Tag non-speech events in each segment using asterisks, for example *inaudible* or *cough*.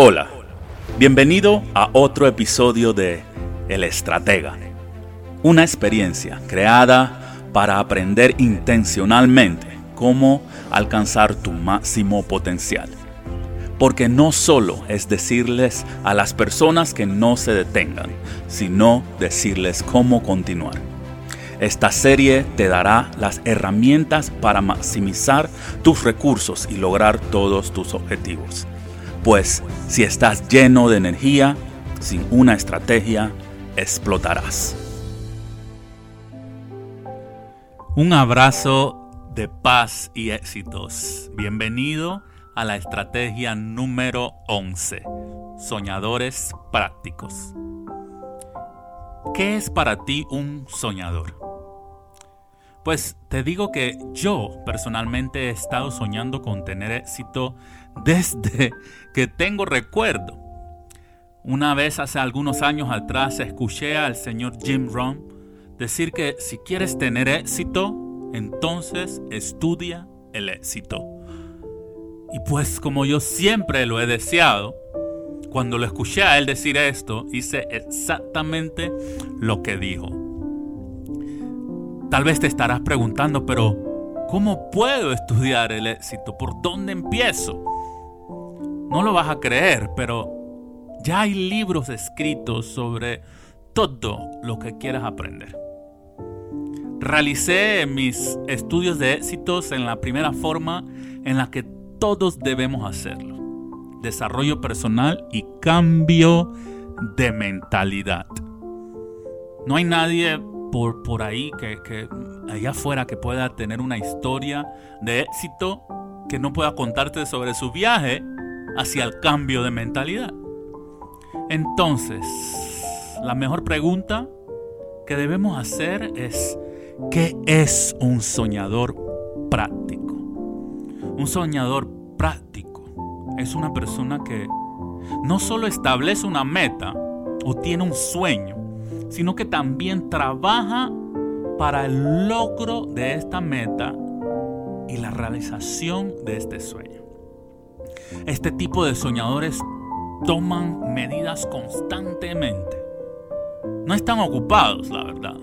Hola, bienvenido a otro episodio de El Estratega, una experiencia creada para aprender intencionalmente cómo alcanzar tu máximo potencial. Porque no solo es decirles a las personas que no se detengan, sino decirles cómo continuar. Esta serie te dará las herramientas para maximizar tus recursos y lograr todos tus objetivos. Pues si estás lleno de energía, sin una estrategia, explotarás. Un abrazo de paz y éxitos. Bienvenido a la estrategia número 11, Soñadores Prácticos. ¿Qué es para ti un soñador? Pues te digo que yo personalmente he estado soñando con tener éxito desde que tengo recuerdo. Una vez hace algunos años atrás escuché al señor Jim Rohn decir que si quieres tener éxito, entonces estudia el éxito. Y pues como yo siempre lo he deseado, cuando lo escuché a él decir esto, hice exactamente lo que dijo. Tal vez te estarás preguntando, pero ¿cómo puedo estudiar el éxito? ¿Por dónde empiezo? No lo vas a creer, pero ya hay libros escritos sobre todo lo que quieras aprender. Realicé mis estudios de éxitos en la primera forma en la que todos debemos hacerlo. Desarrollo personal y cambio de mentalidad. No hay nadie por, por ahí que, que allá afuera que pueda tener una historia de éxito que no pueda contarte sobre su viaje hacia el cambio de mentalidad. Entonces, la mejor pregunta que debemos hacer es, ¿qué es un soñador práctico? Un soñador práctico es una persona que no solo establece una meta o tiene un sueño, sino que también trabaja para el logro de esta meta y la realización de este sueño. Este tipo de soñadores toman medidas constantemente. No están ocupados, la verdad,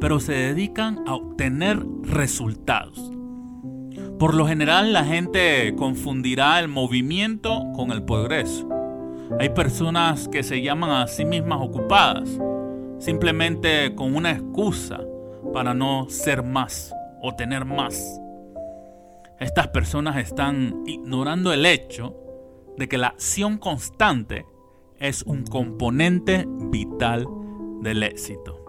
pero se dedican a obtener resultados. Por lo general la gente confundirá el movimiento con el progreso. Hay personas que se llaman a sí mismas ocupadas, simplemente con una excusa para no ser más o tener más. Estas personas están ignorando el hecho de que la acción constante es un componente vital del éxito.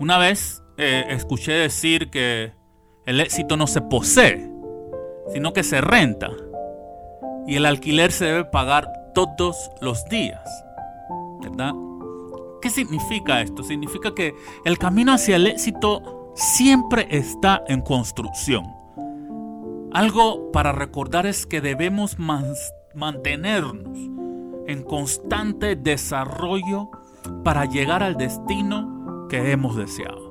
Una vez eh, escuché decir que el éxito no se posee, sino que se renta. Y el alquiler se debe pagar todos los días. ¿Verdad? ¿Qué significa esto? Significa que el camino hacia el éxito siempre está en construcción. Algo para recordar es que debemos mantenernos en constante desarrollo para llegar al destino que hemos deseado.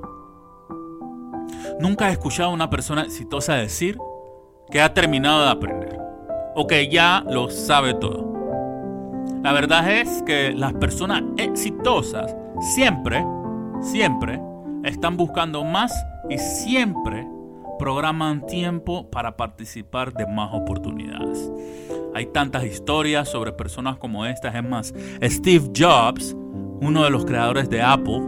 Nunca he escuchado a una persona exitosa decir que ha terminado de aprender o que ya lo sabe todo. La verdad es que las personas exitosas siempre, siempre están buscando más y siempre programan tiempo para participar de más oportunidades. Hay tantas historias sobre personas como estas. Es más, Steve Jobs, uno de los creadores de Apple,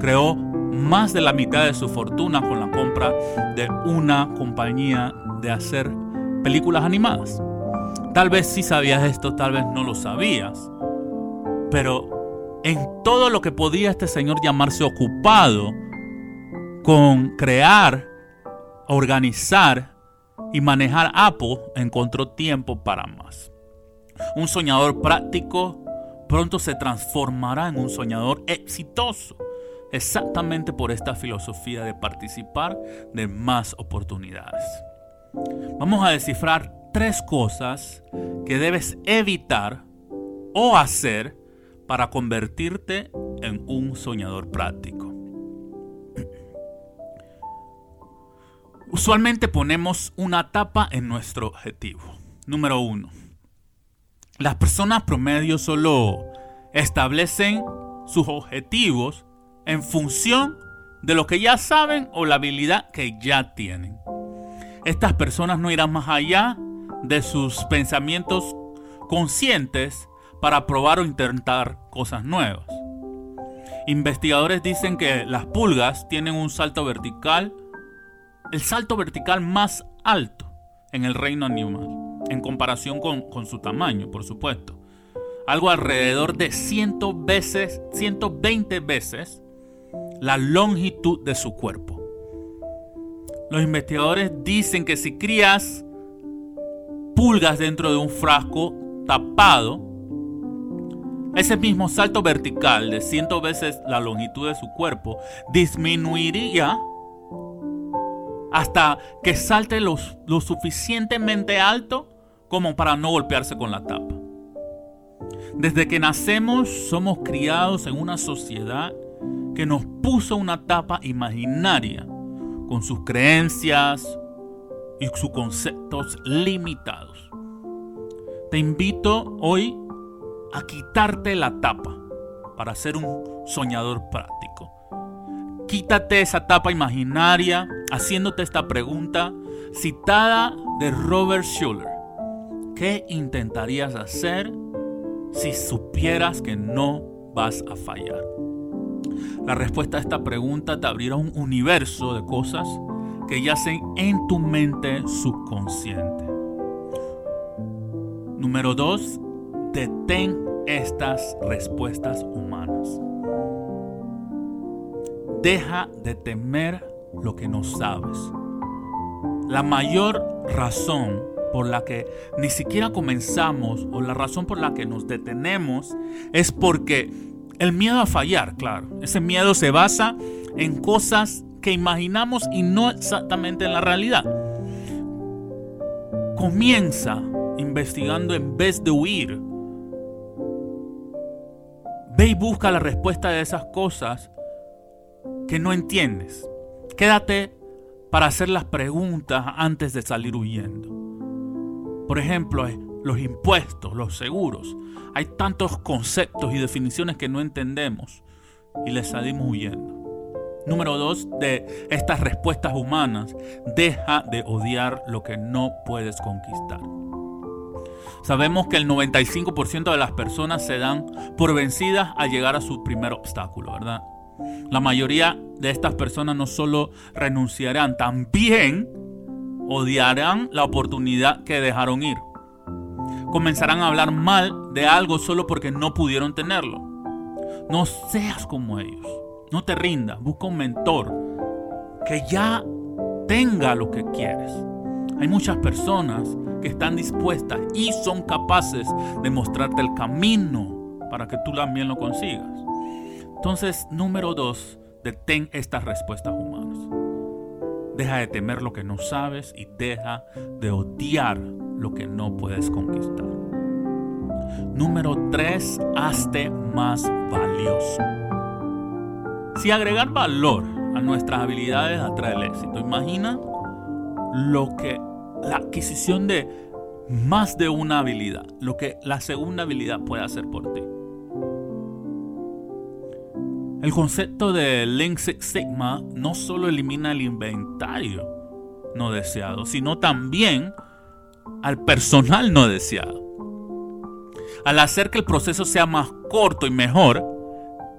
creó más de la mitad de su fortuna con la compra de una compañía de hacer películas animadas. Tal vez sí sabías esto, tal vez no lo sabías. Pero en todo lo que podía este señor llamarse ocupado con crear organizar y manejar Apple, encontró tiempo para más. Un soñador práctico pronto se transformará en un soñador exitoso, exactamente por esta filosofía de participar de más oportunidades. Vamos a descifrar tres cosas que debes evitar o hacer para convertirte en un soñador práctico. Usualmente ponemos una tapa en nuestro objetivo. Número uno. Las personas promedio solo establecen sus objetivos en función de lo que ya saben o la habilidad que ya tienen. Estas personas no irán más allá de sus pensamientos conscientes para probar o intentar cosas nuevas. Investigadores dicen que las pulgas tienen un salto vertical, el salto vertical más alto en el reino animal, en comparación con, su tamaño, por supuesto. Algo alrededor de 100 veces, 120 veces la longitud de su cuerpo. Los investigadores dicen que si crías pulgas dentro de un frasco tapado, ese mismo salto vertical de 100 veces la longitud de su cuerpo disminuiría hasta que salte lo, lo suficientemente alto como para no golpearse con la tapa. Desde que nacemos somos criados en una sociedad que nos puso una tapa imaginaria con sus creencias y sus conceptos limitados. Te invito hoy a quitarte la tapa para ser un soñador práctico. Quítate esa tapa imaginaria haciéndote esta pregunta citada de Robert Schuller. ¿Qué intentarías hacer si supieras que no vas a fallar? La respuesta a esta pregunta te abrirá un universo de cosas que yacen en tu mente subconsciente. Número 2. Detén estas respuestas humanas. Deja de temer lo que no sabes. La mayor razón por la que ni siquiera comenzamos o la razón por la que nos detenemos es porque el miedo a fallar, claro. Ese miedo se basa en cosas que imaginamos y no exactamente en la realidad. Comienza investigando en vez de huir. Ve y busca la respuesta de esas cosas que no entiendes. Quédate para hacer las preguntas antes de salir huyendo. Por ejemplo, los impuestos, los seguros. Hay tantos conceptos y definiciones que no entendemos y les salimos huyendo. Número dos, de estas respuestas humanas, deja de odiar lo que no puedes conquistar. Sabemos que el 95% de las personas se dan por vencidas al llegar a su primer obstáculo, ¿verdad? La mayoría de estas personas no solo renunciarán, también odiarán la oportunidad que dejaron ir comenzarán a hablar mal de algo solo porque no pudieron tenerlo. No seas como ellos. No te rindas. Busca un mentor que ya tenga lo que quieres. Hay muchas personas que están dispuestas y son capaces de mostrarte el camino para que tú también lo consigas. Entonces, número dos, detén estas respuestas humanas. Deja de temer lo que no sabes y deja de odiar lo que no puedes conquistar. Número 3. Hazte más valioso. Si agregar valor a nuestras habilidades atrae el éxito, imagina lo que la adquisición de más de una habilidad, lo que la segunda habilidad puede hacer por ti. El concepto de Lean Six Sigma no solo elimina el inventario no deseado, sino también al personal no deseado. Al hacer que el proceso sea más corto y mejor,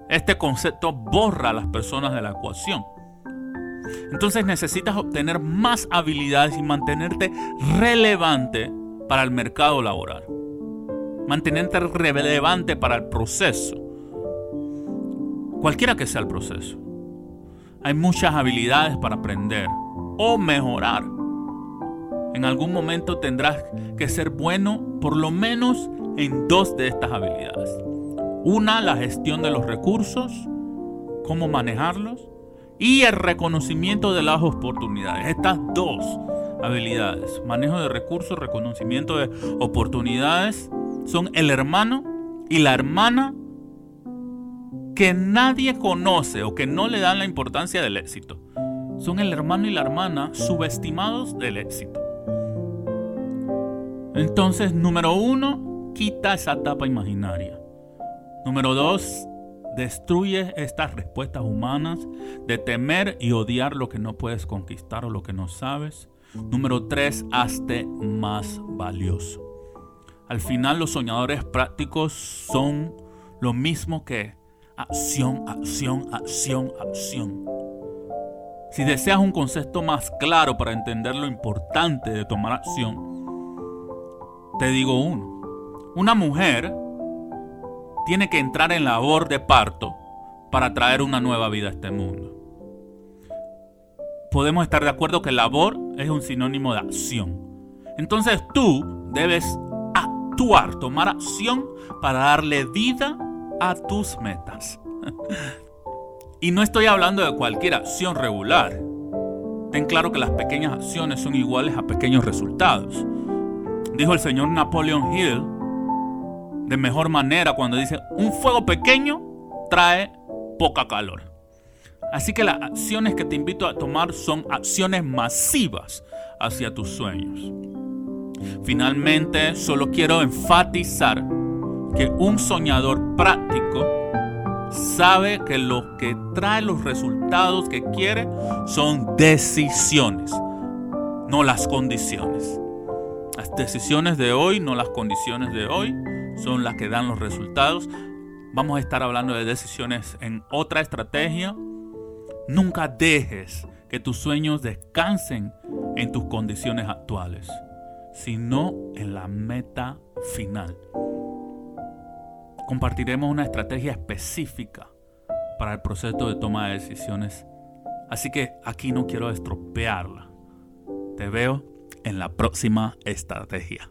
este concepto borra a las personas de la ecuación. Entonces necesitas obtener más habilidades y mantenerte relevante para el mercado laboral. Mantenerte relevante para el proceso. Cualquiera que sea el proceso. Hay muchas habilidades para aprender o mejorar en algún momento tendrás que ser bueno por lo menos en dos de estas habilidades. Una, la gestión de los recursos, cómo manejarlos, y el reconocimiento de las oportunidades. Estas dos habilidades, manejo de recursos, reconocimiento de oportunidades, son el hermano y la hermana que nadie conoce o que no le dan la importancia del éxito. Son el hermano y la hermana subestimados del éxito. Entonces, número uno, Quita esa tapa imaginaria. Número dos, destruye estas respuestas humanas de temer y odiar lo que no puedes conquistar o lo que no sabes. Número tres, hazte más valioso. Al final los soñadores prácticos son lo mismo que acción, acción, acción, acción. Si deseas un concepto más claro para entender lo importante de tomar acción, te digo uno. Una mujer tiene que entrar en labor de parto para traer una nueva vida a este mundo. Podemos estar de acuerdo que labor es un sinónimo de acción. Entonces tú debes actuar, tomar acción para darle vida a tus metas. *laughs* y no estoy hablando de cualquier acción regular. Ten claro que las pequeñas acciones son iguales a pequeños resultados. Dijo el señor Napoleon Hill de mejor manera cuando dice, un fuego pequeño trae poca calor. Así que las acciones que te invito a tomar son acciones masivas hacia tus sueños. Finalmente, solo quiero enfatizar que un soñador práctico sabe que lo que trae los resultados que quiere son decisiones, no las condiciones. Las decisiones de hoy, no las condiciones de hoy, son las que dan los resultados. Vamos a estar hablando de decisiones en otra estrategia. Nunca dejes que tus sueños descansen en tus condiciones actuales, sino en la meta final compartiremos una estrategia específica para el proceso de toma de decisiones. Así que aquí no quiero estropearla. Te veo en la próxima estrategia.